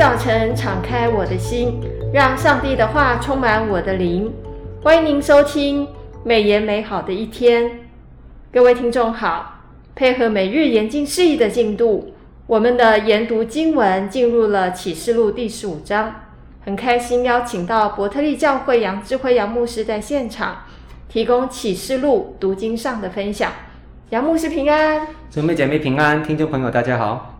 早晨，敞开我的心，让上帝的话充满我的灵。欢迎您收听美言美好的一天。各位听众好，配合每日研经释义的进度，我们的研读经文进入了启示录第十五章。很开心邀请到伯特利教会杨智慧杨牧师在现场，提供启示录读经上的分享。杨牧师平安，姊妹姐妹平安，听众朋友大家好，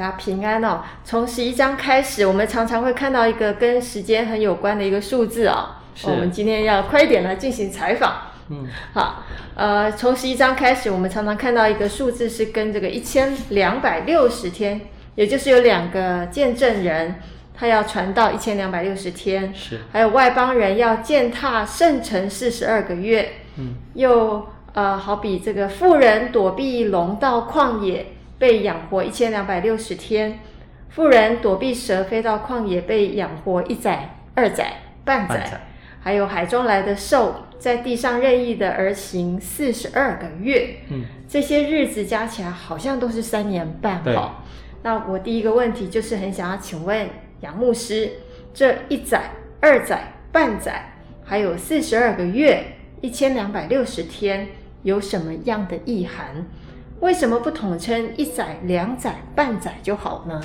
大家平安哦。从十一章开始，我们常常会看到一个跟时间很有关的一个数字哦。是我们今天要快一点来进行采访。嗯，好，呃，从十一章开始，我们常常看到一个数字是跟这个一千两百六十天，也就是有两个见证人，他要传到一千两百六十天，是，还有外邦人要践踏圣城四十二个月，嗯，又。呃，好比这个富人躲避龙到旷野被养活一千两百六十天，妇人躲避蛇飞到旷野被养活一载、二载、半载，半还有海中来的兽在地上任意的而行四十二个月，嗯，这些日子加起来好像都是三年半。对好，那我第一个问题就是很想要请问杨牧师，这一载、二载、半载，还有四十二个月，一千两百六十天。有什么样的意涵？为什么不统称一载、两载、半载就好呢？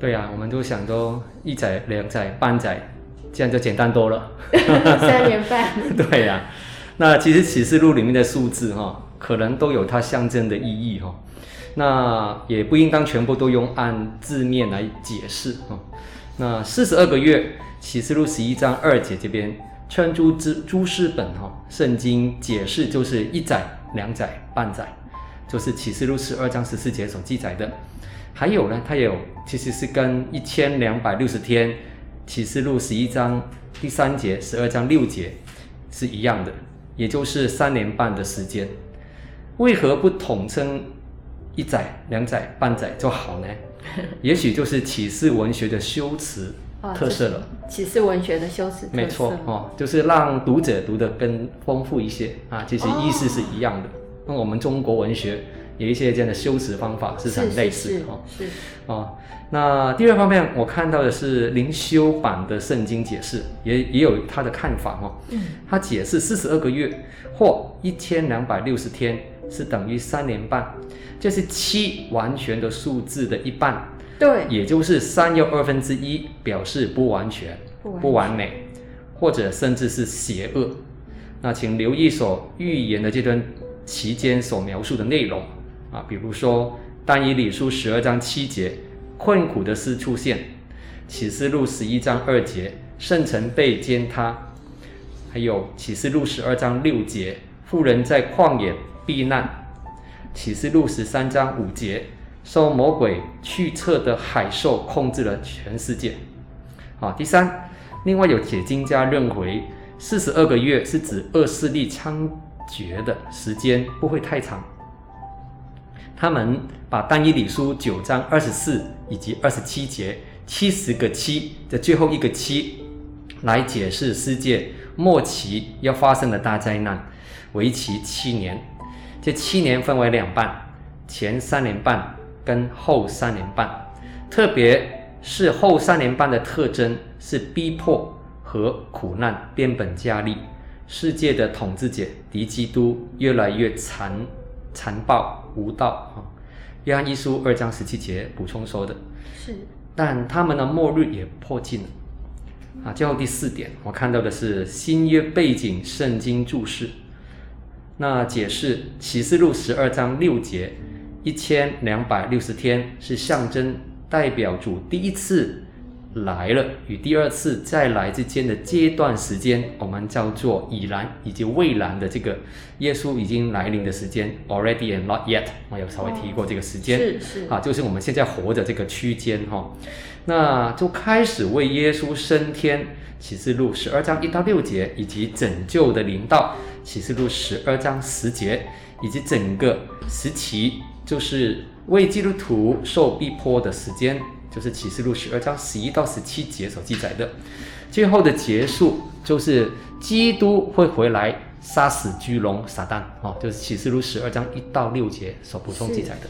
对呀、啊，我们都想都一载、两载、半载，这样就简单多了。三年半。对呀、啊，那其实启示录里面的数字哈，可能都有它象征的意义哈。那也不应当全部都用按字面来解释哈。那四十二个月，启示录十一章二节这边。称诸之诸释本哈，圣经解释就是一载、两载、半载，就是启示录十二章十四节所记载的。还有呢，它有其实是跟一千两百六十天，启示录十一章第三节、十二章六节是一样的，也就是三年半的时间。为何不统称一载、两载、半载就好呢？也许就是启示文学的修辞。特色了，启示文学的修辞，没错哦，就是让读者读得更丰富一些啊，其实意思是一样的。那、哦、我们中国文学有一些这样的修辞方法是很类似的哈。是，啊，哦。那第二方面，我看到的是灵修版的圣经解释，也也有他的看法哦。嗯，他解释四十二个月或一千两百六十天是等于三年半，这、就是七完全的数字的一半。对，也就是三又二分之一，表示不完全、不完，不完美，或者甚至是邪恶。那请留意所预言的这段其间所描述的内容啊，比如说但以理书十二章七节，困苦的事出现；启示录十一章二节，圣城被践踏；还有启示录十二章六节，妇人在旷野避难；启示录十三章五节。受魔鬼驱策的海兽控制了全世界。好，第三，另外有解经家认为，四十二个月是指恶势力猖觉的时间不会太长。他们把但以理书九章二十四以及二十七节七十个七的最后一个七来解释世界末期要发生的大灾难，为期七年。这七年分为两半，前三年半。跟后三年半，特别是后三年半的特征是逼迫和苦难变本加厉，世界的统治者敌基督越来越残残暴无道啊。约翰一书二章十七节补充说的，是，但他们的末日也迫近了啊。最后第四点，我看到的是新约背景圣经注释，那解释启示录十二章六节。一千两百六十天是象征代表主第一次来了与第二次再来之间的阶段时间，我们叫做已然以及未然的这个耶稣已经来临的时间，already and not yet，我有稍微提过这个时间，是是啊，就是我们现在活着这个区间哈，那就开始为耶稣升天，启示录十二章一到六节，以及拯救的灵道，启示录十二章十节，以及整个时期。就是为基督徒受逼迫的时间，就是启示录十二章十一到十七节所记载的。最后的结束就是基督会回来杀死巨龙撒旦，哦，就是启示录十二章一到六节所补充记载的。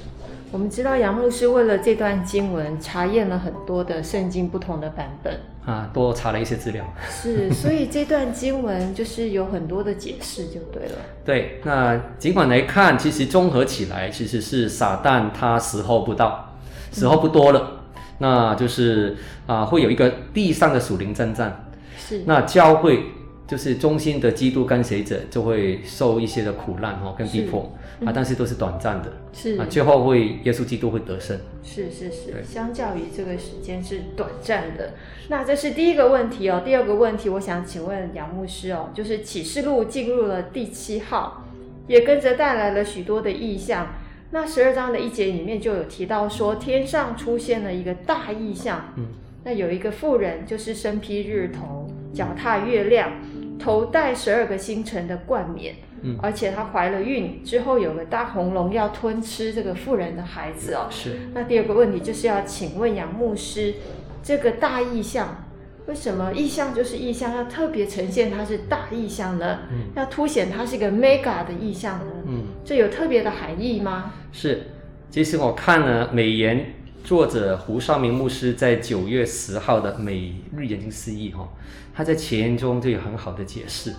我们知道杨牧师为了这段经文查验了很多的圣经不同的版本啊，多查了一些资料。是，所以这段经文就是有很多的解释，就对了。对，那尽管来看，其实综合起来，其实是撒旦他时候不到，时候不多了，嗯、那就是啊，会有一个地上的属灵征战。是，那教会就是中心的基督跟随者就会受一些的苦难哦，跟逼迫。啊，但是都是短暂的，是啊，最后会耶稣基督会得胜，是是是，相较于这个时间是短暂的。那这是第一个问题哦，第二个问题，我想请问杨牧师哦，就是启示录进入了第七号，也跟着带来了许多的意象。那十二章的一节里面就有提到说，天上出现了一个大异象，嗯，那有一个妇人，就是身披日头，脚踏月亮，头戴十二个星辰的冠冕。嗯，而且她怀了孕之后，有个大红龙要吞吃这个妇人的孩子哦。是。那第二个问题就是要请问杨牧师，这个大异象，为什么异象就是异象，要特别呈现它是大异象呢？嗯。要凸显它是一个 mega 的异象呢？嗯。这有特别的含义吗？是。其实我看了美研作者胡少明牧师在九月十号的每日研经释义哈，他在前言中就有很好的解释。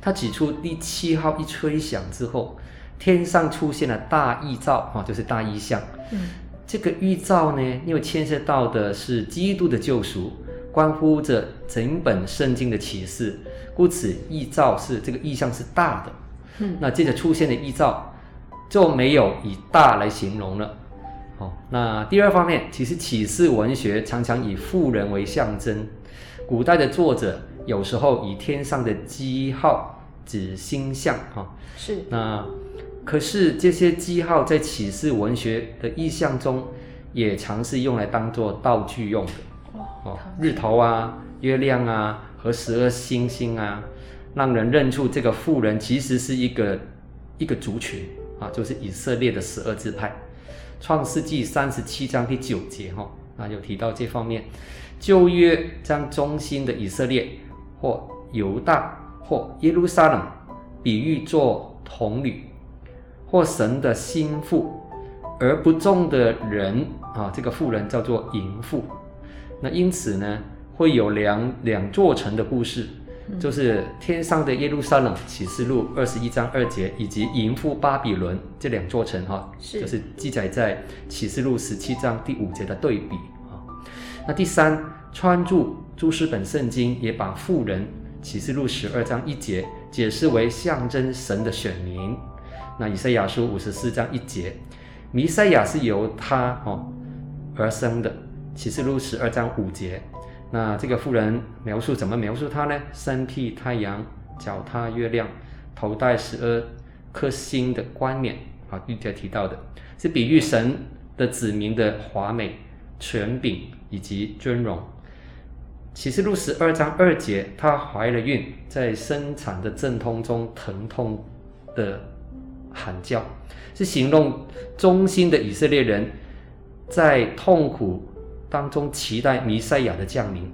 他指出，第七号一吹响之后，天上出现了大异兆，哈，就是大异象。嗯，这个异兆呢，因为牵涉到的是基督的救赎，关乎着整本圣经的启示，故此异兆是这个异象是大的。嗯，那接着出现的异兆就没有以大来形容了。好，那第二方面，其实启示文学常常以富人为象征，古代的作者。有时候以天上的记号指星象，哈，是。那可是这些记号在启示文学的意象中，也常是用来当做道具用的。哦，日头啊，月亮啊，和十二星星啊，让人认出这个富人其实是一个一个族群啊，就是以色列的十二支派。创世纪三十七章第九节，哈，那有提到这方面。旧约将中心的以色列。或犹大或耶路撒冷，比喻作童女，或神的心腹，而不忠的人啊，这个妇人叫做淫妇。那因此呢，会有两两座城的故事，就是天上的耶路撒冷，启示录二十一章二节，以及淫妇巴比伦这两座城哈，是就是记载在启示录十七章第五节的对比啊。那第三，穿著。诸斯本圣经也把妇人启示录十二章一节解释为象征神的选民。那以赛亚书五十四章一节，弥赛亚是由他哦而生的。启示录十二章五节，那这个妇人描述怎么描述他呢？身披太阳，脚踏月亮，头戴十二颗星的冠冕啊，刚才提到的是比喻神的子民的华美、权柄以及尊荣。启示录十二章二节，她怀了孕，在生产的阵痛中疼痛的喊叫，是形容忠心的以色列人在痛苦当中期待弥赛亚的降临。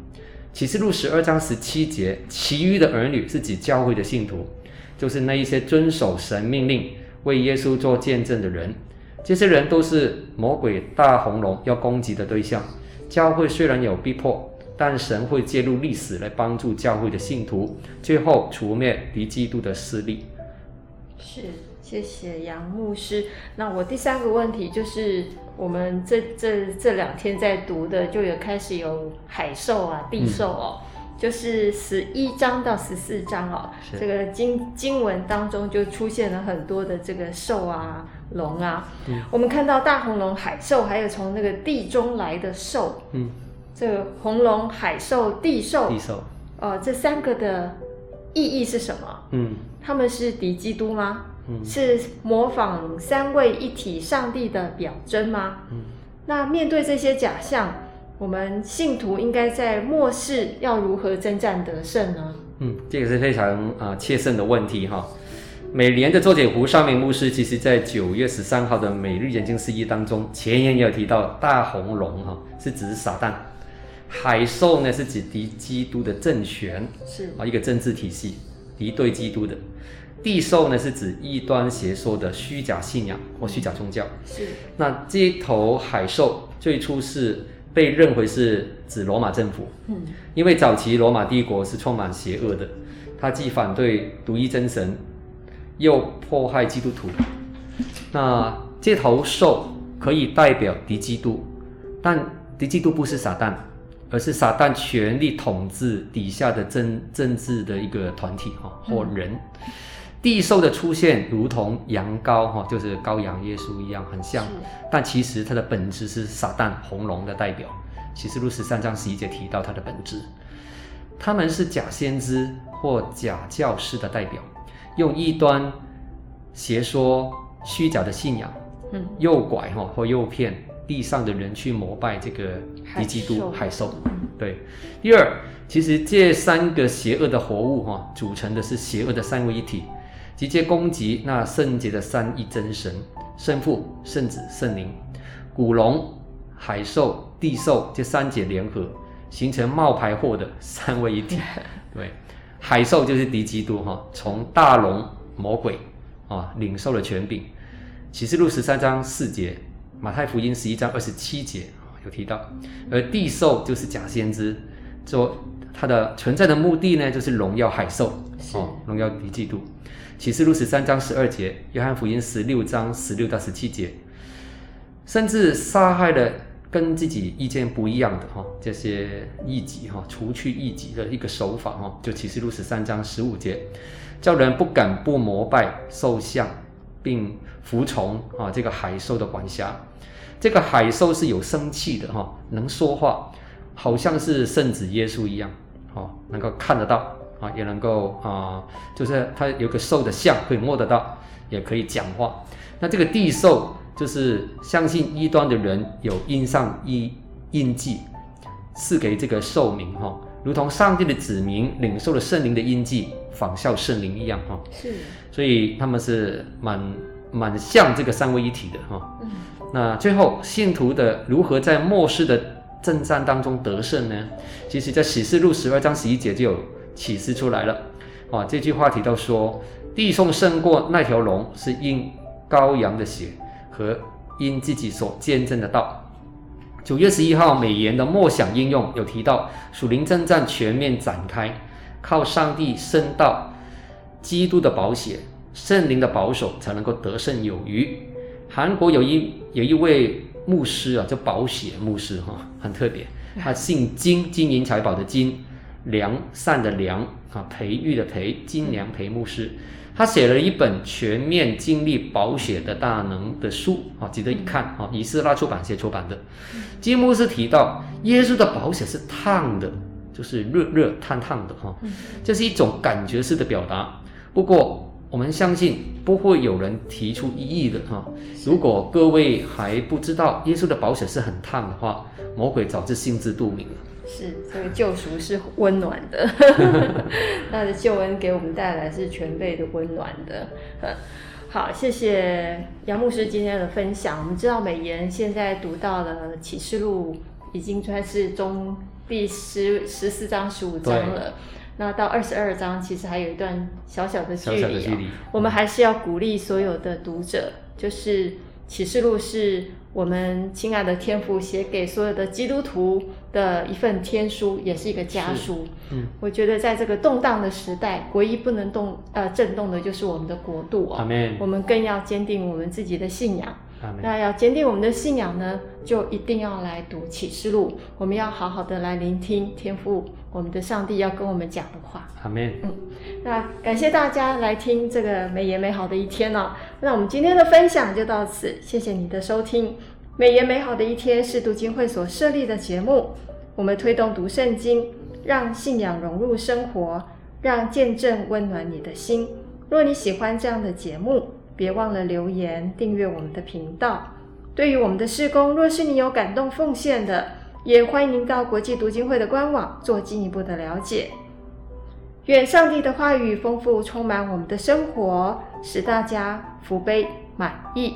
启示录十二章十七节，其余的儿女是指教会的信徒，就是那一些遵守神命令、为耶稣做见证的人。这些人都是魔鬼大红龙要攻击的对象。教会虽然有逼迫。但神会介入历史来帮助教会的信徒，最后除灭敌基督的势力。是，谢谢杨牧师。那我第三个问题就是，我们这这这两天在读的，就有开始有海兽啊、地兽哦，嗯、就是十一章到十四章哦，这个经经文当中就出现了很多的这个兽啊、龙啊。嗯、我们看到大红龙、海兽，还有从那个地中来的兽。嗯。这个红龙、海兽、地兽，地兽，呃，这三个的意义是什么？嗯，他们是敌基督吗？嗯，是模仿三位一体上帝的表征吗？嗯，那面对这些假象，我们信徒应该在末世要如何征战得胜呢？嗯，这个是非常啊、呃、切身的问题哈。每年的作者胡绍明牧师，其实在九月十三号的每日研经释义当中，前言也有提到大红龙哈，是指撒旦。海兽呢，是指敌基督的政权，是啊，一个政治体系敌对基督的。递授呢是指异端邪说的虚假信仰或虚假宗教。是。那这一头海兽最初是被认为是指罗马政府。嗯。因为早期罗马帝国是充满邪恶的，它既反对独一真神，又迫害基督徒。那这头兽可以代表敌基督，但敌基督不是撒旦。而是撒旦权力统治底下的政政治的一个团体哈或人，递授的出现如同羊羔哈，就是羔羊耶稣一样很像，但其实它的本质是撒旦红龙的代表。启示录十三章十一节提到它的本质，他们是假先知或假教师的代表，用异端邪说虚假的信仰，嗯，诱拐哈或诱骗。地上的人去膜拜这个敌基督海兽，对。第二，其实这三个邪恶的活物哈，组成的是邪恶的三位一体，直接攻击那圣洁的三一真神，圣父、圣子、圣灵。古龙、海兽、地兽这三者联合，形成冒牌货的 三位一体。对，海兽就是敌基督哈，从大龙魔鬼啊领受了权柄。启示录十三章四节。马太福音十一章二十七节有提到，而地兽就是假先知，说它的存在的目的呢，就是荣耀海兽哦，荣耀敌基督。启示录十三章十二节，约翰福音十六章十六到十七节，甚至杀害了跟自己意见不一样的哈这些异己哈，除去异己的一个手法哈，就启示录十三章十五节，叫人不敢不膜拜兽像，并服从啊这个海兽的管辖。这个海兽是有生气的哈，能说话，好像是圣子耶稣一样，哦，能够看得到啊，也能够啊，就是它有个兽的像，可以摸得到，也可以讲话。那这个地兽就是相信异端的人有印上一印记，赐给这个兽名哈，如同上帝的子民领受了圣灵的印记，仿效圣灵一样哈。是，所以他们是蛮蛮像这个三位一体的哈。嗯。那最后，信徒的如何在末世的征战当中得胜呢？其实，在启示录十二章十一节就有启示出来了。啊，这句话提到说，地送胜过那条龙，是因羔羊的血和因自己所见证的道。九月十一号，美言的默想应用有提到，属灵征战全面展开，靠上帝圣道、基督的宝血、圣灵的保守，才能够得胜有余。韩国有一有一位牧师啊，叫保险牧师哈，很特别。他姓金，金银财宝的金，良善的良啊，培育的培，金良培牧师。他写了一本全面经历保险的大能的书啊，值得一看啊。以斯拉出版社出版的。金牧师提到，耶稣的保险是烫的，就是热热烫烫的哈，这是一种感觉式的表达。不过。我们相信不会有人提出异议的哈。如果各位还不知道耶稣的宝血是很烫的话，魔鬼早就心知肚明了。是，这个救赎是温暖的，那的救恩给我们带来是全备的温暖的。好，谢谢杨牧师今天的分享。我们知道美言现在读到了启示录，已经算是中第十十四章十五章了。那到二十二章，其实还有一段小小的距离，哦，小小的距离，我们还是要鼓励所有的读者，就是启示录是我们亲爱的天父写给所有的基督徒的一份天书，也是一个家书。嗯，我觉得在这个动荡的时代，唯一不能动呃震动的就是我们的国度啊，哦，我们更要坚定我们自己的信仰。那要坚定我们的信仰呢，就一定要来读启示录。我们要好好的来聆听天父，我们的上帝要跟我们讲的话。阿门。嗯，那感谢大家来听这个美言美好的一天哦。那我们今天的分享就到此，谢谢你的收听。美言美好的一天是读经会所设立的节目，我们推动读圣经，让信仰融入生活，让见证温暖你的心。若你喜欢这样的节目，别忘了留言订阅我们的频道。对于我们的施工，若是你有感动奉献的，也欢迎您到国际读经会的官网做进一步的了解。愿上帝的话语丰富充满我们的生活，使大家福杯满溢。